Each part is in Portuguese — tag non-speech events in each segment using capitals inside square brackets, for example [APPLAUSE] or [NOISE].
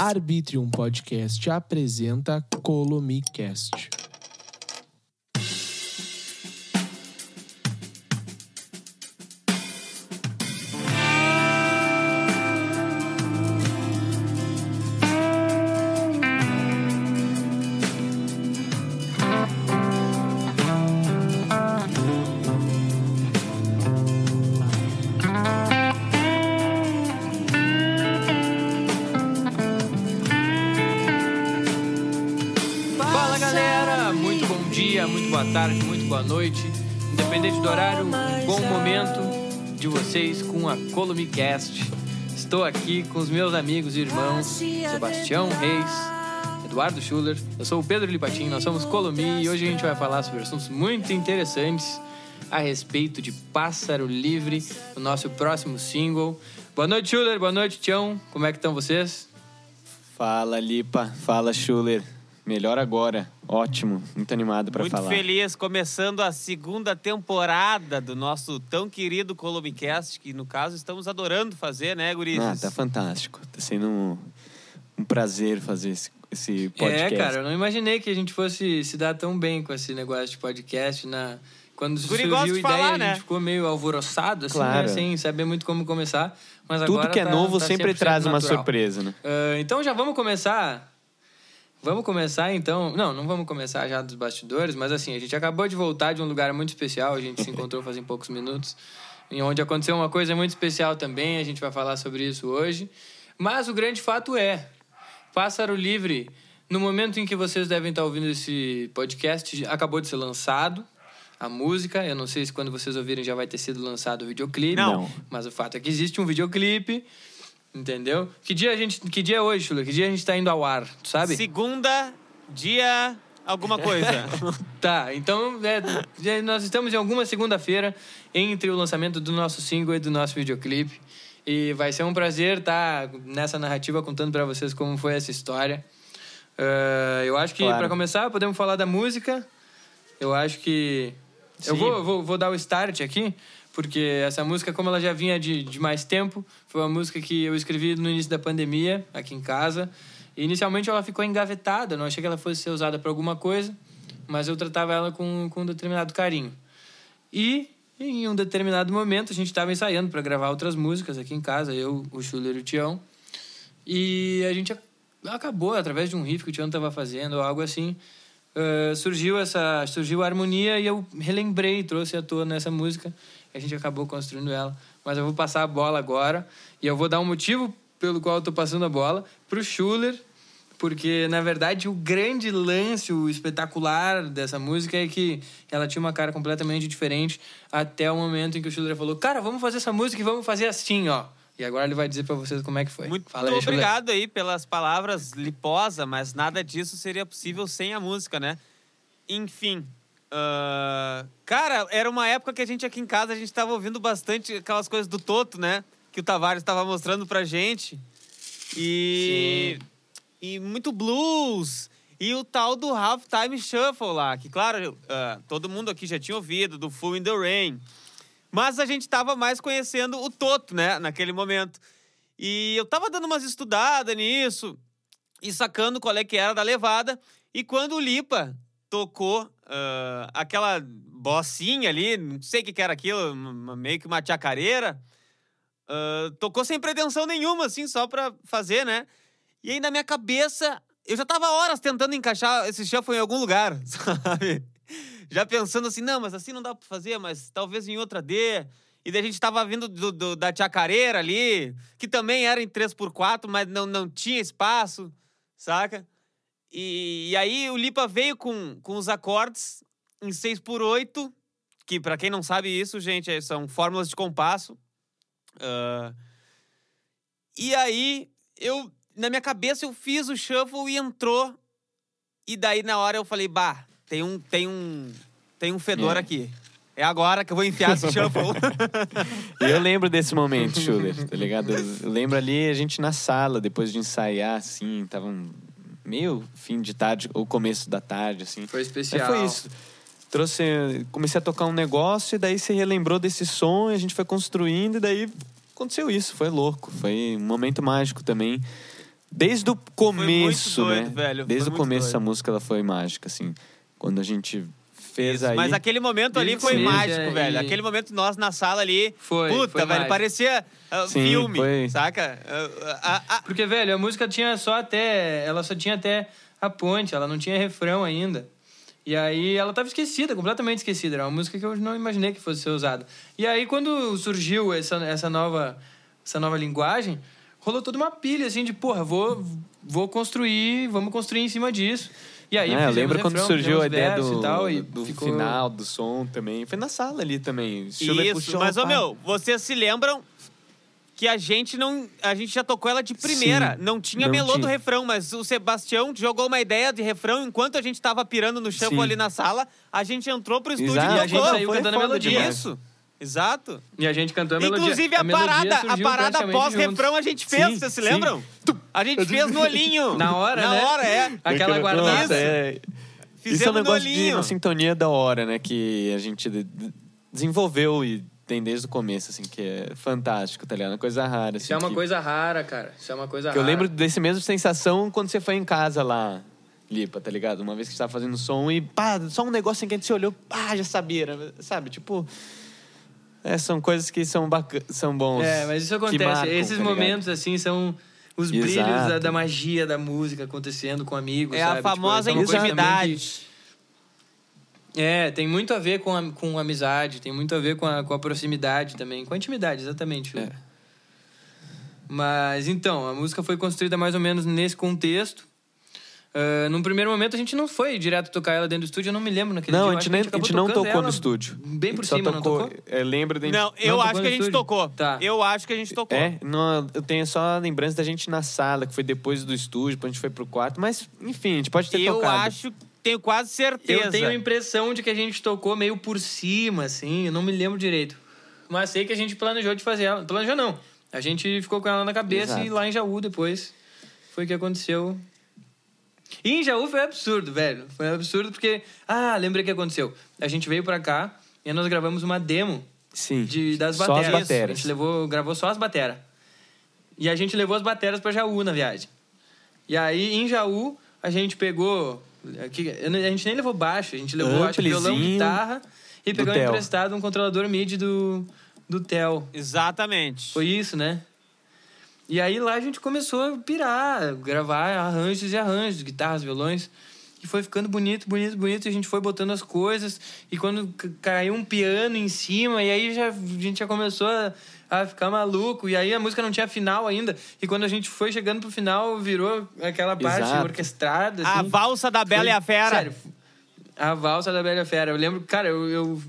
Arbitrium Podcast apresenta Colomicast. A Columicast. Estou aqui com os meus amigos e irmãos Sebastião Reis, Eduardo Schuller. Eu sou o Pedro Lipatin, nós somos Columi e hoje a gente vai falar sobre assuntos muito interessantes a respeito de Pássaro Livre, o nosso próximo single. Boa noite, Schuller. Boa noite, Tião. Como é que estão vocês? Fala, Lipa. Fala, Schuller. Melhor agora. Ótimo. Muito animado Muito falar. feliz, começando a segunda temporada do nosso tão querido Columicast, que no caso estamos adorando fazer, né, gurizes? Ah, tá fantástico. Tá sendo um, um prazer fazer esse, esse podcast. É, cara, eu não imaginei que a gente fosse se dar tão bem com esse negócio de podcast na quando guri surgiu a de ideia, falar, a né? gente ficou meio alvoroçado, assim, Claro. né? sem saber muito como começar. Mas Tudo que é tá- novo tá sempre 100% traz uma natural. surpresa, né? Ah, então já vamos começar. Vamos começar então. Não, não vamos começar já dos bastidores, mas assim, a gente acabou de voltar de um lugar muito especial. A gente se encontrou fazem poucos minutos, em onde aconteceu uma coisa muito especial também. A gente vai falar sobre isso hoje. Mas o grande fato é: Pássaro Livre, no momento em que vocês devem estar ouvindo esse podcast, acabou de ser lançado. A música, eu não sei se quando vocês ouvirem já vai ter sido lançado o videoclipe. Não. Mas o fato é que existe um videoclipe. Entendeu? Que dia a gente. Que dia é hoje, Chula? Que dia a gente tá indo ao ar, tu sabe? Segunda, dia alguma coisa. [LAUGHS] Tá, então é, nós estamos em alguma segunda-feira entre o lançamento do nosso single e do nosso videoclipe. E vai ser um prazer estar nessa narrativa contando pra vocês como foi essa história. Ah, eu acho que, Claro. pra começar, podemos falar da música. Eu acho que. Eu Sim. vou, vou, vou dar o start aqui, porque essa música, como ela já vinha de, de mais tempo, foi uma música que eu escrevi no início da pandemia, aqui em casa. E inicialmente ela ficou engavetada, não achei que ela fosse ser usada para alguma coisa, mas eu tratava ela com, com um determinado carinho. E em um determinado momento a gente estava ensaiando para gravar outras músicas aqui em casa, eu, o Schuller e o Tião. E a gente ac- acabou, através de um riff que o Tião estava fazendo, ou algo assim, eh, surgiu essa surgiu a harmonia e eu relembrei, trouxe à tona essa música. A gente acabou construindo ela. Mas eu vou passar a bola agora e eu vou dar um motivo pelo qual eu tô passando a bola pro Schuller, porque na verdade o grande lance, o espetacular dessa música é que ela tinha uma cara completamente diferente até o momento em que o Schuller falou: "Cara, vamos fazer essa música e vamos fazer assim, ó". E agora ele vai dizer pra vocês como é que foi. Muito Fala aí, obrigado aí pelas palavras liposa, mas nada disso seria possível sem a música, né? Enfim. Ah, cara, era uma época que a gente aqui em casa, a gente tava ouvindo bastante aquelas coisas do Toto, né? Que o Tavares tava mostrando pra gente. E. E muito blues. E o tal do Halftime Shuffle lá, que, claro, ah, todo mundo aqui já tinha ouvido, do Full in the Rain. Mas a gente tava mais conhecendo o Toto, né, naquele momento. E eu tava dando umas estudadas nisso e sacando qual é que era da levada. E quando o Lipa tocou ah, aquela bossinha ali, não sei o que, que era aquilo, meio que uma chacareira, ah, tocou sem pretensão nenhuma, assim, só pra fazer, né? E aí na minha cabeça, eu já tava horas tentando encaixar esse shuffle em algum lugar, [LAUGHS] sabe? Já pensando assim, não, mas assim não dá pra fazer, mas talvez em outra dê. E daí a gente tava vindo do, do- da chacareira ali, que também era em 3x4, mas não, não tinha espaço, saca? E, e aí o Lipa veio com, com os acordes em 6x8, que pra quem não sabe isso, gente, é- são fórmulas de compasso. Ah, e aí eu, na minha cabeça, eu fiz o shuffle e entrou. E daí na hora eu falei, bah, tem um, tem um, tem um fedor É. aqui. É agora que eu vou enfiar esse shuffle. [LAUGHS] E eu lembro desse momento, Schuller, tá ligado? Eu lembro ali a gente na sala, depois de ensaiar, assim, tava um meio fim de tarde, ou começo da tarde, assim. Foi especial. foi isso. Trouxe, comecei a tocar um negócio e daí você relembrou desse som e a gente foi construindo e daí aconteceu isso, foi louco, foi um momento mágico também. Desde o começo, doido, né? velho. Desde Foi o começo doido. essa música ela foi mágica, assim. Quando a gente fez aí. Mas aquele momento ali foi mágico, velho. e- Aquele momento nós na sala ali. Foi, Puta, foi velho. mágico. Parecia uh, Sim, filme, foi. saca? Uh, uh, Porque, velho, a música tinha só até. Ela só tinha até a ponte, ela não tinha refrão ainda. E aí ela tava esquecida, completamente esquecida. Era uma música que eu não imaginei que fosse ser usada. E aí, quando surgiu essa, essa, nova, essa nova linguagem, rolou toda uma pilha, assim, de, porra, vou, vou construir, vamos construir em cima disso. E aí, É, eu lembro quando refrão, surgiu a ideia do, tal, e do ficou- final, do som também. Foi na sala ali também. Isso, puxou, mas, ô meu, vocês se lembram que a gente não. A gente já tocou ela de primeira. Sim, não tinha não melô do tinha. refrão, mas o Sebastião jogou uma ideia de refrão enquanto a gente tava pirando no chão ali na sala. A gente entrou pro estúdio Exato, e a gente saiu foi cantando a melodia. demais. Isso. Exato. E a gente cantou a melodia. Inclusive a, melodia parada, a parada pós-refrão a gente fez, Sim, vocês se sim. A gente fez no olhinho. [LAUGHS] Na hora, Na né? hora, é. Aquela Nossa, guardada. é. Isso é um Fizemos no negócio de uma sintonia da hora, né? Que a gente de- de- desenvolveu e tem desde o começo, assim, que é fantástico, tá ligado? Uma coisa rara. Assim, Isso é uma que- coisa rara, cara. Isso é uma coisa Que eu rara. lembro desse mesmo sensação quando você foi em casa lá, Lipa, tá ligado? Uma vez que você tava fazendo som e pá, só um negócio em que a gente se olhou, pá, já sabia, né? sabe? Tipo. É, são coisas que são bacanas, são bons. É, mas isso que acontece. marcam, Esses tá momentos, assim, são os Exato. brilhos da, da magia da música acontecendo com amigos, É sabe? a famosa Tipo, é uma coisa também intimidade. que- É, tem muito a ver com, a, com amizade, tem muito a ver com a, com a proximidade também. Com a intimidade, exatamente. É. Mas, então, a música foi construída mais ou menos nesse contexto. Ah, num primeiro momento, a gente não foi direto tocar ela dentro do estúdio, eu não me lembro naquele Não, dia. a eu gente, nem, a gente acabou não tocando tocou no estúdio. Bem A por gente cima, não tocou? É, lembro da gente... Não, eu tocou acho que a gente estúdio? tocou. Tá. Eu acho que a gente tocou. É, não, eu tenho só a lembrança da gente na sala, que foi depois do estúdio, depois a gente foi pro quarto. Mas, enfim, a gente pode ter Eu tocado. acho, tenho quase certeza. Eu tenho a impressão de que a gente tocou meio por cima, assim, eu não me lembro direito. Mas sei que a gente planejou de fazer ela. Planejou não. A gente ficou com ela na cabeça Exato. e lá em Jaú depois foi o que aconteceu. E em Jaú foi absurdo, velho. Foi absurdo porque. Ah, lembrei o que aconteceu. A gente veio pra cá e nós gravamos uma demo Sim. de, das Só bateras. as bateras. A gente levou, gravou só as bateras. E a gente levou as bateras pra Jaú na viagem. E aí, em Jaú, a gente pegou. aqui, A gente nem levou baixo, a gente levou acho, violão, guitarra e pegou emprestado um controlador MIDI do, do Tel. Exatamente. Foi isso, né? E aí lá a gente começou a pirar, gravar arranjos e arranjos, guitarras, violões. E foi ficando bonito, bonito, bonito. E a gente foi botando as coisas. E quando caiu um piano em cima, e aí já, a gente já começou a, a ficar maluco. E aí a música não tinha final ainda. E quando a gente foi chegando pro final, virou aquela parte Exato. orquestrada. A assim. valsa da Bela Foi- e a Fera. Sério, a valsa da Bela e a Fera. Eu lembro, cara, eu, eu,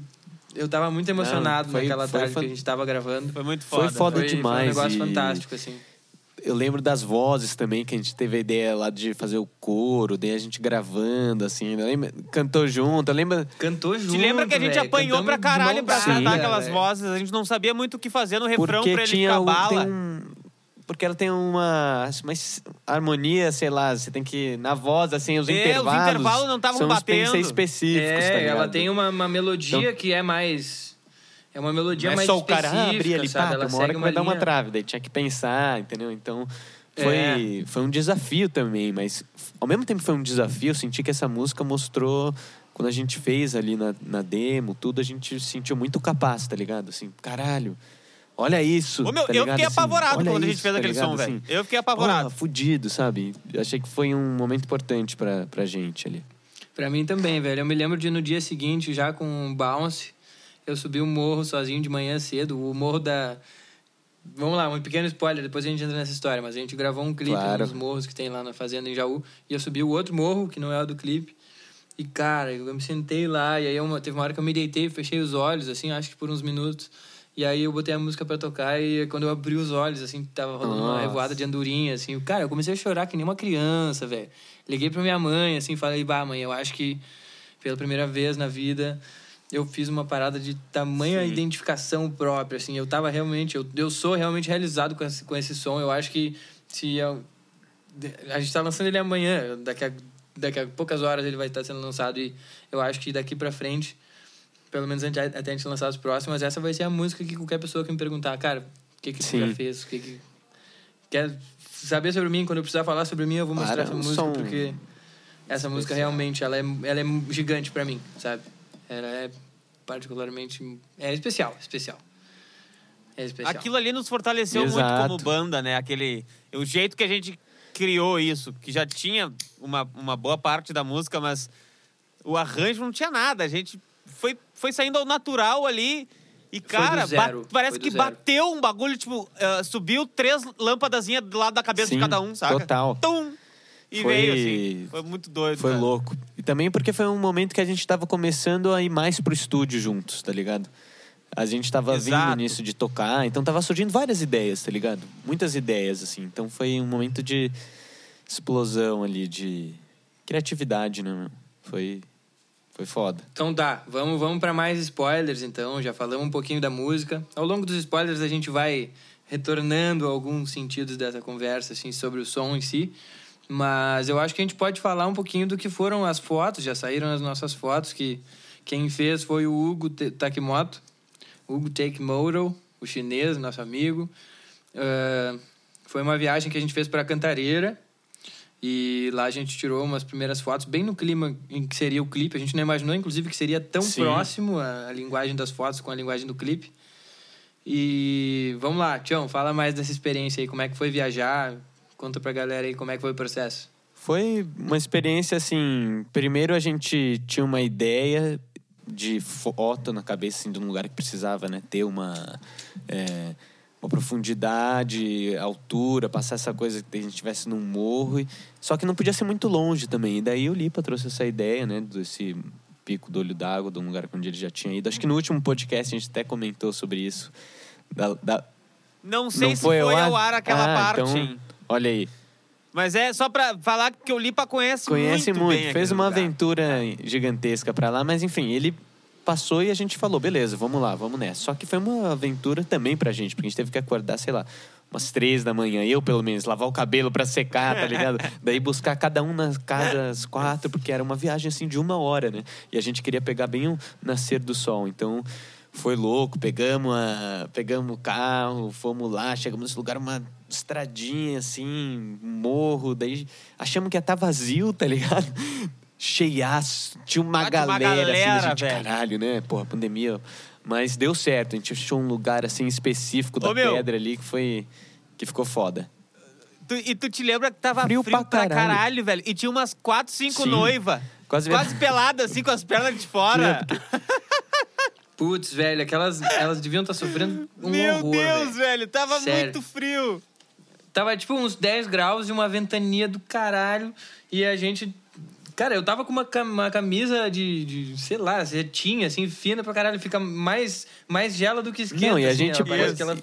eu tava muito emocionado foi- naquela foi tarde fan- que a gente tava gravando. Foi muito Foi foda. foda Foi, foi um demais negócio e- fantástico, assim. Eu lembro das vozes também, que a gente teve a ideia lá de fazer o coro, daí a gente gravando, assim. eu lembro- cantou junto, eu lembro... Cantou junto, Te lembra que a gente velho, apanhou pra caralho pra cantar Sim. aquelas velho. vozes. A gente não sabia muito o que fazer no refrão porque pra ele tinha ficar um- bala. tem um- porque ela tem uma, uma harmonia, sei lá, você tem que... Na voz, assim, os É, os intervalos... intervalos não tavam são uns batendo. pensei específicos, É, tá ela tem uma, uma melodia que é mais... É uma melodia Não é mais só o cara específica, ah, abrir ali, sabe? Ela uma hora que vai dar uma trave, daí tinha que pensar, entendeu? Então, foi, É. foi um desafio também, mas ao mesmo tempo que foi um desafio, eu senti que essa música mostrou, quando a gente fez ali na, na demo, tudo, a gente se sentiu muito capaz, tá ligado? Assim, caralho, olha isso, Ô, meu, tá eu fiquei Assim, apavorado quando a gente isso, fez tá aquele ligado? som, velho. Assim, Eu fiquei apavorado. porra, fudido, sabe? Achei que foi um momento importante pra, pra gente ali. Pra mim também, velho. Eu me lembro de no dia seguinte, já com um bounce, eu subi o morro sozinho de manhã cedo. O morro da. Vamos lá, um pequeno spoiler, depois a gente entra nessa história. Mas a gente gravou um clipe Claro. nos morros que tem lá na fazenda em Jaú. E eu subi o outro morro, que não é o do clipe. E, cara, eu me sentei lá. E aí eu- teve uma hora que eu me deitei, fechei os olhos, assim, acho que por uns minutos. E aí eu botei a música pra tocar. E quando eu abri os olhos, assim, tava rolando uma Nossa. revoada de andorinha, assim. Cara, eu comecei a chorar que nem uma criança, velho. Liguei pra minha mãe, assim, falei, bah, mãe, eu acho que pela primeira vez na vida eu fiz uma parada de tamanha Sim. identificação própria, assim. Eu tava realmente, eu, eu sou realmente realizado com esse, com esse som. Eu acho que se eu, a gente tá lançando ele amanhã, daqui a, daqui a poucas horas ele vai estar sendo lançado e eu acho que daqui pra frente, pelo menos até a gente lançar as próximas, essa vai ser a música que qualquer pessoa que me perguntar, cara, o que que Sim. já fez, o que que quer saber sobre mim, quando eu precisar falar sobre mim, eu vou mostrar essa música, som porque essa música realmente, ela é, ela é gigante pra mim, sabe? Ela é particularmente... É especial, especial. É especial. Aquilo ali nos fortaleceu muito Exato. como banda, né? Aquele, o jeito que a gente criou isso, que já tinha uma, uma boa parte da música, mas o arranjo não tinha nada. A gente foi, foi saindo ao natural ali. E, Foi do cara, zero, ba- parece foi do que zero. bateu um bagulho, tipo, ah, subiu três lâmpadazinhas do lado da cabeça de Sim, cada um, saca? total. Tum! E Foi- veio, assim. Foi muito doido. Foi cara. louco. E também porque foi um momento que a gente tava começando a ir mais pro estúdio juntos, tá ligado? A gente tava Exato. vindo nisso de tocar, então tava surgindo várias ideias, tá ligado? Muitas ideias, assim. Então foi um momento de explosão ali, de criatividade, né? meu? Foi, foi foda. Então tá, vamos, vamos para mais spoilers então. Já falamos um pouquinho da música. Ao longo dos spoilers a gente vai retornando a alguns sentidos dessa conversa assim sobre o som em si. Mas eu acho que a gente pode falar um pouquinho do que foram as fotos, já saíram as nossas fotos que quem fez foi o Hugo Takimoto, Hugo Takemoto, o chinês, nosso amigo. Ah, foi uma viagem que a gente fez para Cantareira. E lá a gente tirou umas primeiras fotos, bem no clima em que seria o clipe. A gente não imaginou, inclusive, que seria tão Sim. próximo a, a linguagem das fotos com a linguagem do clipe. E vamos lá, Tião, fala mais dessa experiência aí. Como é que foi viajar? Conta pra galera aí como é que foi o processo. Foi uma experiência assim. Primeiro a gente tinha uma ideia de foto na cabeça assim, de um lugar que precisava né, ter uma, é, uma profundidade, altura, passar essa coisa que a gente estivesse num morro. e- Só que não podia ser muito longe também. E daí o Lipa trouxe essa ideia, né, desse pico do olho d'água, de um lugar onde ele já tinha ido. Acho que no último podcast a gente até comentou sobre isso. Da, da- Não sei não se foi, ao ar aquela Ah, parte. então? Olha aí. Mas é só pra falar que o Lipa conhece, Conhece muito. muito, fez uma lugar. aventura gigantesca pra lá, mas enfim, ele passou e a gente falou, beleza, vamos lá, vamos nessa. Só que foi uma aventura também pra gente, porque a gente teve que acordar, sei lá, umas três da manhã, eu pelo menos, lavar o cabelo pra secar, tá ligado? [LAUGHS] Daí buscar cada um nas casas quatro, porque era uma viagem assim de uma hora, né? E a gente queria pegar bem o nascer do sol, então foi louco, pegamos, a, pegamos o carro, fomos lá, chegamos nesse lugar, uma estradinha assim, morro, daí achamos que ia estar vazio, tá ligado? [LAUGHS] Cheiaço, tinha uma Ah, tinha uma galera, assim, galera, a gente, velho. caralho, né? Porra, pandemia. Mas deu certo, a gente achou um lugar assim específico da Ô, pedra ali que foi. que ficou foda. Tu- e tu te lembra que tava frio, Frio pra, pra caralho. caralho. velho? E tinha umas quatro, cinco noivas. Quase, Quase [LAUGHS] peladas, assim, com as pernas de fora. Putz, velho, aquelas elas deviam estar sofrendo um Meu horror, Deus, velho. velho. Tava Sério. muito frio. Tava tipo uns 10 graus e uma ventania do caralho. E a gente. Cara, eu tava com uma, cam- uma camisa de, de, sei lá, cetinha, assim, fina pra caralho. Fica mais, mais gela do que esquenta. Não, e a assim, gente. ela parece que ela...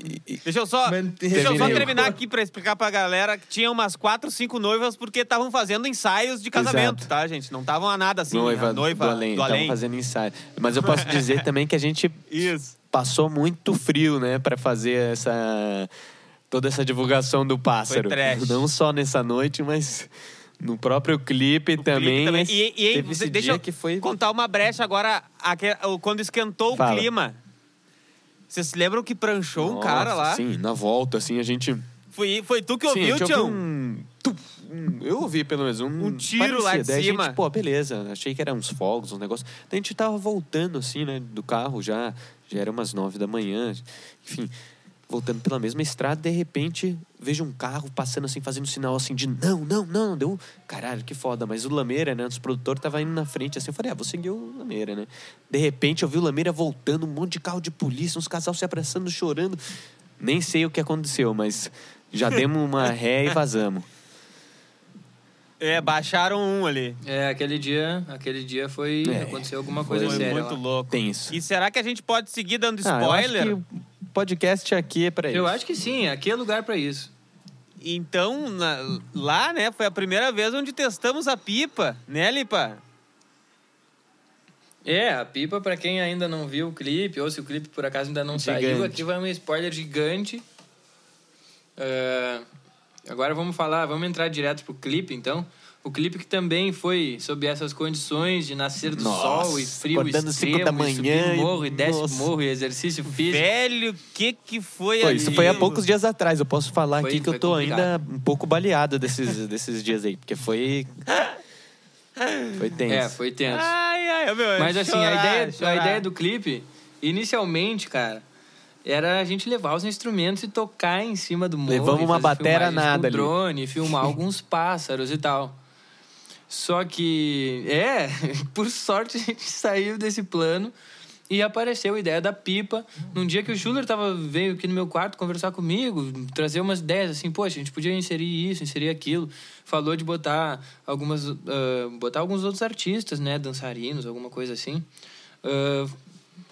Deixa eu só, Manteve deixa eu só terminar aqui pra explicar pra galera que tinha umas quatro, cinco noivas porque estavam fazendo ensaios de casamento, Exato. tá, gente? Não estavam a nada assim. noiva, a noiva do além, do além. fazendo ensaio. Mas eu posso dizer também que a gente Isso. passou muito frio, né, Pra fazer essa toda essa divulgação do pássaro. Não só nessa noite, mas no próprio clipe O também. clipe também. E, e, teve esse deixa dia eu que foi contar uma brecha agora, o- quando esquentou o Fala. clima. Vocês se lembram que pranchou um Nossa, cara lá? Sim, na volta assim a gente Foi, foi tu que a ouviu, Tião? um, um- Eu ouvi pelo menos um. Um tiro lá de Daí a cima. gente, pô, beleza. Achei que eram uns fogos, uns negócios. Daí a gente tava voltando, assim, né, do carro já. Já era umas nove da manhã. Enfim, voltando pela mesma estrada, de repente vejo um carro passando assim, fazendo sinal assim de não, não, não. Deu, caralho, que foda. Mas o Lameira, né, nosso produtor, tava indo na frente assim. Eu falei, ah, vou seguir o Lameira, né? De repente eu vi o Lameira voltando, um monte de carro de polícia, uns casal se abraçando, chorando. Nem sei o que aconteceu, mas já [LAUGHS] demos uma ré e vazamos. É, baixaram um ali. É, aquele dia, aquele dia foi. É, aconteceu alguma coisa Foi séria. muito lá. louco. Tenso. E será que a gente pode seguir dando Ah, eu acho spoiler? que o podcast aqui é pra isso. Eu acho que sim, aqui é lugar pra isso. Então, na- lá, né, foi a primeira vez onde testamos a pipa, né, Lipa? É, a pipa, pra quem ainda não viu o clipe, ou se o clipe por acaso ainda não saiu, Gigante. aqui vai um spoiler gigante. É, Agora vamos falar, vamos entrar direto pro clipe, então. O clipe que também foi sob essas condições de nascer do Nossa, sol e frio acordando extremo, cinco da e subir manhã e- morro e desce Nossa. morro e exercício físico. Velho, o que que foi Pô, ali? isso foi há poucos dias atrás. Eu posso falar Foi- aqui que foi eu tô complicado. ainda um pouco baleado desses, [LAUGHS] desses dias aí, porque foi. Foi tenso. É, foi tenso. Ai, ai, meu. Mas assim, chorar, a, ideia, a ideia do clipe, inicialmente, cara, era a gente levar os instrumentos e tocar em cima do morro. Levamos e uma fazer batera filmagens nada com ali. drone, filmar alguns pássaros e tal. Só que, é, [LAUGHS] por sorte a gente saiu desse plano e apareceu a ideia da pipa. Num dia que o Schuller tava, veio aqui no meu quarto conversar comigo, trazer umas ideias assim, poxa, a gente podia inserir isso, inserir aquilo. Falou de botar algumas, ah, botar alguns outros artistas, né, dançarinos, alguma coisa assim. Ah,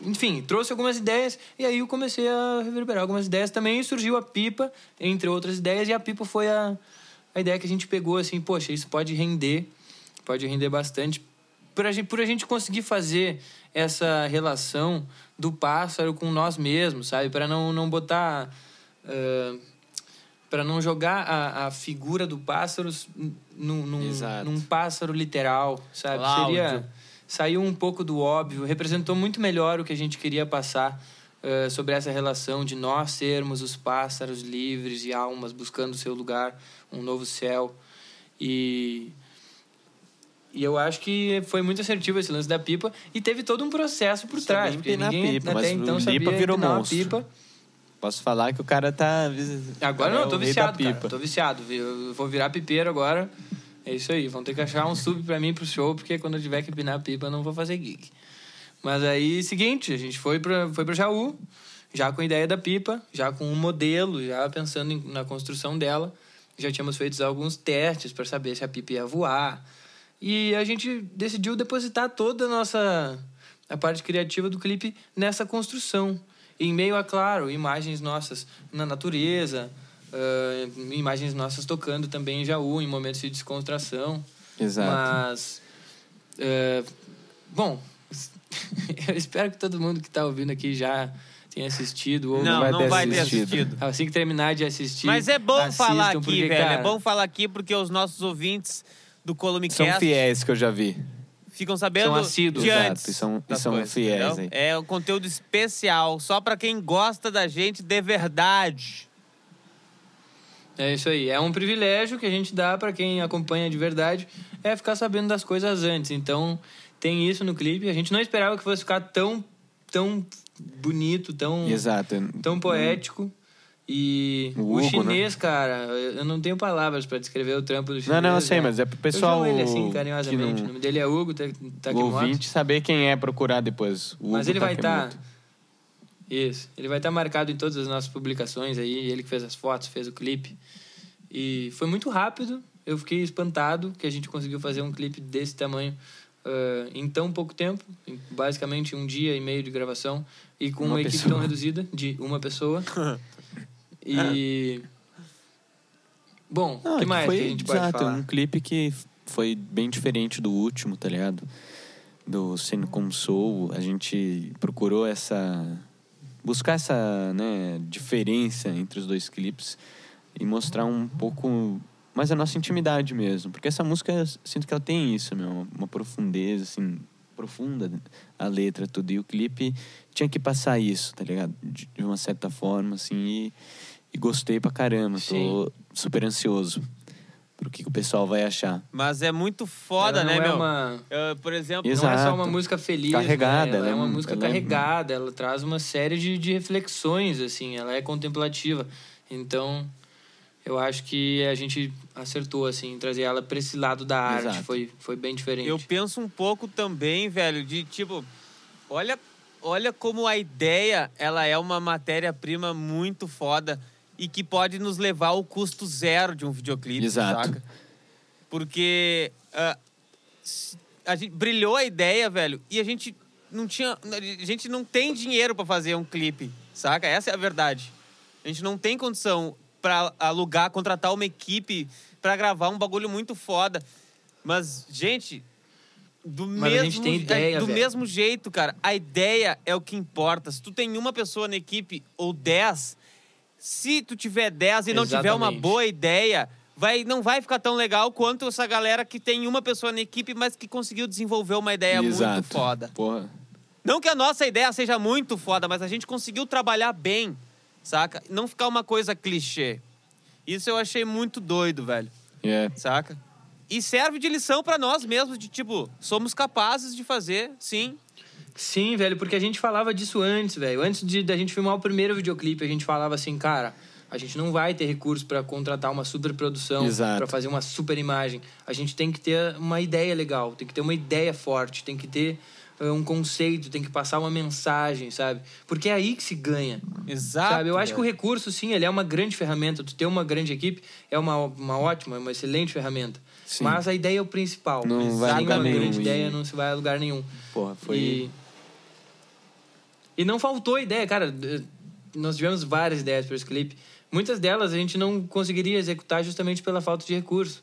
enfim, trouxe algumas ideias e aí eu comecei a reverberar algumas ideias também e surgiu a pipa, entre outras ideias, e a pipa foi a, a ideia que a gente pegou assim, poxa, isso pode render, pode render bastante por a gente, por a gente conseguir fazer essa relação do pássaro com nós mesmos, sabe? Para não, não botar. para não jogar a, a figura do pássaro num, num, num pássaro literal, sabe? Seria. Saiu um pouco do óbvio, representou muito melhor o que a gente queria passar eh, sobre essa relação de nós sermos os pássaros livres e almas buscando o seu lugar, um novo céu. E e eu acho que foi muito assertivo esse lance da pipa e teve todo um processo por Sabia trás, porque ninguém pipa, até mas então sabia Lipa virou uma monstro. pipa. Posso falar que o cara tá. Agora cara não, é eu tô viciado, cara. pipa. Tô viciado. vi- Eu vou virar pipeiro agora. É isso aí. Vão ter que achar um sub pra mim pro show, porque quando eu tiver que empinar a pipa, eu não vou fazer gig. Mas aí, seguinte, a gente foi pra, foi pra Jaú, já com a ideia da pipa, já com um modelo, já pensando em- na construção dela. Já tínhamos feito alguns testes para saber se a pipa ia voar. E a gente decidiu depositar toda a nossa a parte criativa do clipe nessa construção. Em meio a, claro, imagens nossas na natureza, ah, imagens nossas tocando também em Jaú, em momentos de descontração. Exato. Mas, eh, bom, [LAUGHS] eu espero que todo mundo que está ouvindo aqui já tenha assistido ou Não, vai não ter vai ter assistido. assistido. Assim que terminar de assistir. Mas é bom assistam, falar aqui, porque, velho. cara, É bom falar aqui porque os nossos ouvintes do São Columicast fiéis que eu já vi. ficam sabendo São assíduos. de Exato, antes. e são- e são coisas, fiéis entendeu? É um conteúdo especial, só pra quem gosta da gente de verdade. É isso aí. É um privilégio que a gente dá para quem acompanha de verdade, é ficar sabendo das coisas antes. Então, tem isso no clipe. A gente não esperava que fosse ficar tão, tão bonito, tão, Exato. tão poético. E O o, Hugo, chinês, cara, eu não tenho palavras para descrever o trampo do chinês. Não, não, eu sei, né? mas é pro pessoal Eu ele assim, carinhosamente. não- O nome dele é Hugo, tá, tá no ouvinte saber quem é procurar depois. O Mas Hugo ele vai estar. Takemoto. Isso. Ele vai estar marcado em todas as nossas publicações aí. Ele que fez as fotos, fez o clipe. E foi muito rápido. Eu fiquei espantado que a gente conseguiu fazer um clipe desse tamanho ah, em tão pouco tempo. Em basicamente um dia e meio de gravação. E com uma, Uma equipe tão reduzida, de uma pessoa. [LAUGHS] e. Bom, o que é mais foi, que a gente pode exato, falar? um clipe que foi bem diferente do último, tá ligado? Do Sendo Como Sou. A gente procurou essa... Buscar essa né, diferença entre os dois clipes e mostrar um pouco mais a nossa intimidade mesmo. Porque essa música, sinto que ela tem isso, meu, uma profundeza, assim, profunda a letra, tudo. E o clipe tinha que passar isso, tá ligado? De, de uma certa forma, assim, e, e gostei pra caramba. Tô super ansioso pro que, que o pessoal vai achar. Mas é muito foda, Ela né, é meu? uma- Ah, por exemplo, Não é só Exato. uma música feliz, Carregada, né? Ela, ela é é uma um- música ela é- carregada, ela traz uma série de, de reflexões, assim, ela é contemplativa. Então, eu acho que a gente acertou, assim, em trazer ela pra esse lado da arte, Exato. foi, foi bem diferente. Eu penso um pouco também, velho, de tipo, olha, olha como a ideia, ela é uma matéria-prima muito foda e que pode nos levar ao custo zero de um videoclipe, Exato. saca? Porque s- a gente brilhou a ideia, velho, e a gente não tinha, a gente não tem dinheiro pra fazer um clipe, saca? Essa é a verdade. A gente não tem condição pra alugar, contratar uma equipe pra gravar um bagulho muito foda. Mas, gente, do Mas mesmo je- ideia, do velho. mesmo jeito, cara, a ideia é o que importa. Se tu tem uma pessoa na equipe ou dez, Se tu tiver 10 e não tiver uma boa ideia, vai, não vai ficar tão legal quanto essa galera que tem uma pessoa na equipe, mas que conseguiu desenvolver uma ideia Exato. muito foda. Porra. Não que a nossa ideia seja muito foda, mas a gente conseguiu trabalhar bem, saca? Não ficar uma coisa clichê. Isso eu achei muito doido, velho, É. saca? E serve de lição pra nós mesmos, de tipo, somos capazes de fazer, sim. Sim, velho, porque a gente falava disso antes, velho. Antes de da gente filmar o primeiro videoclipe, a gente falava assim, cara, a gente não vai ter recurso pra contratar uma super produção, pra fazer uma super imagem. A gente tem que ter uma ideia legal, tem que ter uma ideia forte, tem que ter eh, um conceito, tem que passar uma mensagem, sabe? Porque é aí que se ganha. Exato. Sabe? Eu acho que o recurso, sim, ele é uma grande ferramenta. Tu ter uma grande equipe é uma, uma ótima, uma excelente ferramenta. Sim. Mas a ideia é o principal. Não vai a Sem lugar uma nenhum grande e- ideia não se vai a lugar nenhum. Porra, foi. E, e não faltou ideia, cara. eh, Nós tivemos várias ideias para esse clipe. Muitas delas a gente não conseguiria executar justamente pela falta de recurso.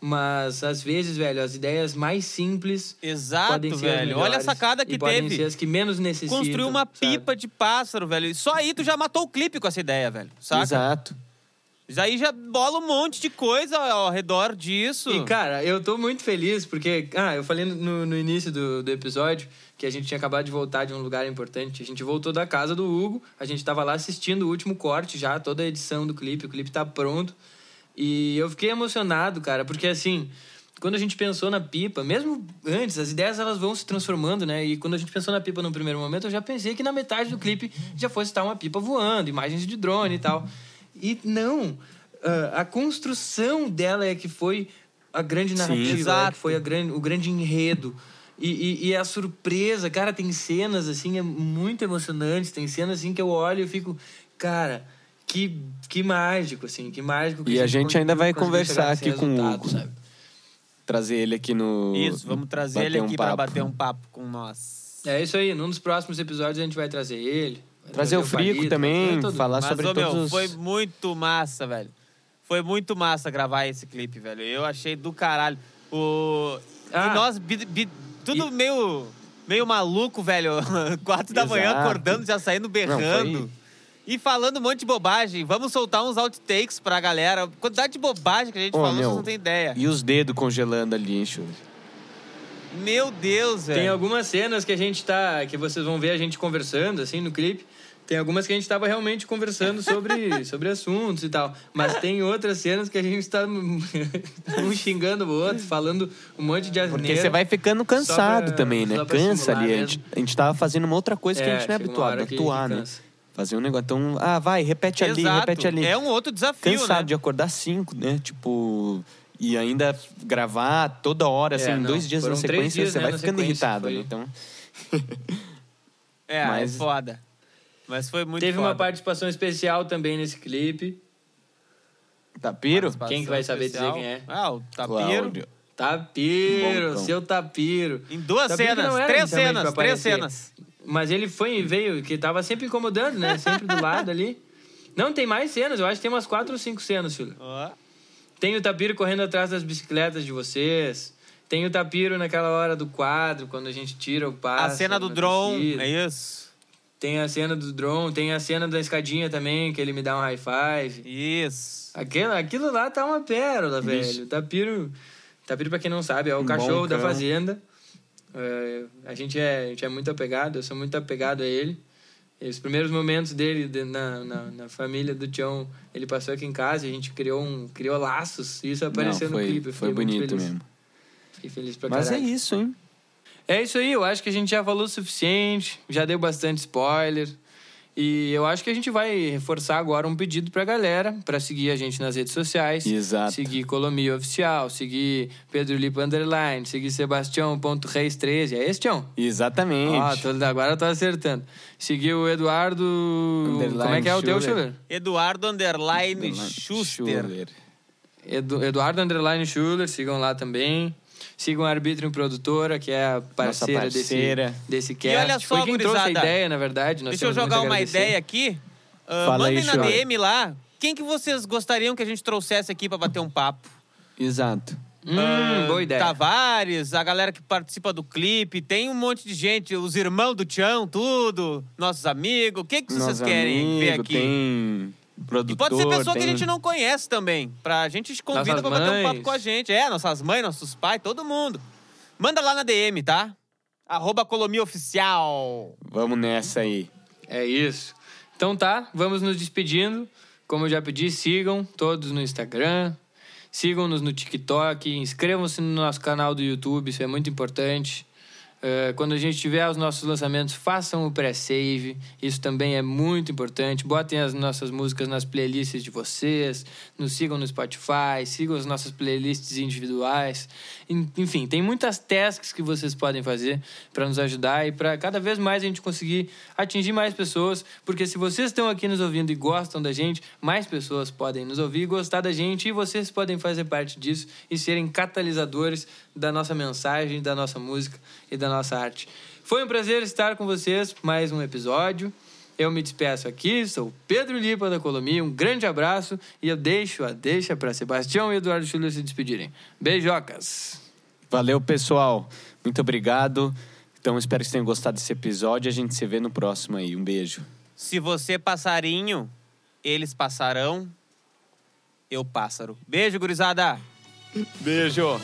Mas, às vezes, velho, as ideias mais simples Exato, podem ser velho. Olha a sacada que e podem teve. ser as que menos necessitam. Construiu uma sabe? pipa de pássaro, velho. E só aí tu já matou o clipe com essa ideia, velho. Saca? Exato. Aí já bola um monte de coisa ao redor disso. E, cara, eu tô muito feliz porque... Ah, eu falei no, no início do, do episódio que a gente tinha acabado de voltar de um lugar importante. A gente voltou da casa do Hugo. A gente tava lá assistindo o último corte já, toda a edição do clipe. O clipe tá pronto. E eu fiquei emocionado, cara, porque assim... Quando a gente pensou na pipa, mesmo antes, as ideias elas vão se transformando, né? E quando a gente pensou na pipa no primeiro momento, eu já pensei que na metade do clipe já fosse estar uma pipa voando, imagens de drone e tal. E não, ah, a construção dela é que foi a grande narrativa, é exato. que foi a grande, o grande enredo. E, e, e a surpresa, cara, tem cenas assim, é muito emocionantes, tem cenas assim que eu olho e fico, cara, que, que mágico, assim, que mágico que E a gente ainda vai conversar aqui com o Hugo. sabe? Trazer ele aqui no. Isso, vamos trazer bater ele um aqui pra papo. bater um papo com nós. É isso aí, num dos próximos episódios a gente vai trazer ele. Trazer o Frico também, todo falar Mas, sobre ô, meu, todos os. foi muito massa, velho. Foi muito massa gravar esse clipe, velho. Eu achei do caralho. O... Ah. E nós, bi- bi- tudo meio, meio maluco, velho. [LAUGHS] Quatro da manhã acordando, já saindo berrando. foi- E falando um monte de bobagem. Vamos soltar uns outtakes pra galera. A quantidade de bobagem que a gente Ô, falou, meu, vocês não têm ideia. E os dedos congelando ali, hein? Meu Deus, velho. Tem algumas cenas que a gente tá. que vocês vão ver a gente conversando, assim, no clipe. Tem algumas que a gente tava realmente conversando sobre, [LAUGHS] sobre assuntos e tal. Mas tem outras cenas que a gente tá [LAUGHS] um xingando o outro, falando um monte de asneira. Porque você vai ficando cansado pra- também, né? Cansa ali. A gente, a gente tava fazendo uma outra coisa que a É, gente não é habituado, atuar, que né? Fazer um negócio. Então, ah, vai, repete ali, Exato. repete ali. É um outro desafio, Cansado né? de acordar cinco, né? Tipo. E ainda gravar toda hora, assim, É, não. dois dias Foram na sequência, dias, você né, vai ficando irritado, foi- né? Então. É, Mas- é foda. Mas foi muito Teve foda. uma participação especial também nesse clipe. Tapiro? Quem que vai saber dizer quem é? Ah, o Tapiro. Cláudio. Tapiro, Bom, seu Tapiro. Em duas Tapiro cenas, não era três inicialmente cenas, pra três aparecer. cenas. Mas ele foi e veio, que tava sempre incomodando, né? Sempre do lado ali. Não, tem mais cenas. Eu acho que tem umas quatro ou cinco cenas, filho. Ó. Tem o Tapiro correndo atrás das bicicletas de vocês. Tem o Tapiro naquela hora do quadro, quando a gente tira o passo. A cena do drone, é isso. Tem a cena do drone, tem a cena da escadinha também, que ele me dá um high five. Isso. Aquilo, aquilo lá tá uma pérola, velho. O Tapiro, Tapiro, pra quem não sabe, é o Um cachorro bom da fazenda. É, a, gente é, a gente é muito apegado, eu sou muito apegado a ele. E os primeiros momentos dele de- na, na, na família do Tião, ele passou aqui em casa e a gente criou, um, criou laços. E isso apareceu Não, foi, no clipe. foi bonito feliz. mesmo. Fiquei feliz pra Mas é caralho. isso, hein? É isso aí, eu acho que a gente já falou o suficiente, já deu bastante spoiler. E eu acho que a gente vai reforçar agora um pedido pra galera pra seguir a gente nas redes sociais. Exato. Seguir Colomia Oficial, seguir Pedro Lipa Underline, seguir Sebastião.reis13. É esse, Tião? Exatamente. Ó, tô- agora eu tô acertando. Seguir o Eduardo. Underline Como é que é o teu, Schuller. Schuller? Eduardo Underline Schuster. Edu, Eduardo Underline Schuller, sigam lá também. Sigam a Arbítrio Produtora, que é a parceira, parceira. Desse, desse cast. E olha só, Foi quem trouxe a gurizada. ideia, na verdade. Nós Deixa eu jogar uma ideia aqui. Ah, Fala aí, mandem na Chora. DM lá. Quem que vocês gostariam que a gente trouxesse aqui pra bater um papo? Exato. Hum, Ah, boa ideia. Tavares, a galera que participa do clipe, tem um monte de gente, os irmãos do Tião, tudo, nossos amigos. O que, que vocês querem ver aqui? Tem, produtor. E pode ser pessoa que a tem- gente não conhece também. Pra gente te convida Nossas pra bater um papo mães. com a gente. É, nossas mães, nossos pais, todo mundo. Manda lá na DM, tá? Arroba Colomia Oficial. Vamos nessa aí. É isso. Então tá, vamos nos despedindo. Como eu já pedi, sigam todos no Instagram, sigam-nos no TikTok, inscrevam-se no nosso canal do YouTube, isso é muito importante. Eh, quando a gente tiver os nossos lançamentos, façam o pré-save, isso também é muito importante. Botem as nossas músicas nas playlists de vocês, nos sigam no Spotify, sigam as nossas playlists individuais. En- Enfim, tem muitas tasks que vocês podem fazer para nos ajudar e para cada vez mais a gente conseguir atingir mais pessoas, porque se vocês estão aqui nos ouvindo e gostam da gente, mais pessoas podem nos ouvir e gostar da gente e vocês podem fazer parte disso e serem catalisadores da nossa mensagem, da nossa música e da nossa arte. Foi um prazer estar com vocês, mais um episódio. Eu me despeço aqui, sou Pedro Lipa da Colomia, um grande abraço e eu deixo a deixa para Sebastião e Eduardo Chulio se despedirem. Beijocas! Valeu, pessoal. Muito obrigado. Então, espero que vocês tenham gostado desse episódio. A gente se vê no próximo aí. Um beijo. Se você passarinho, eles passarão. Eu pássaro. Beijo, gurizada! Beijo.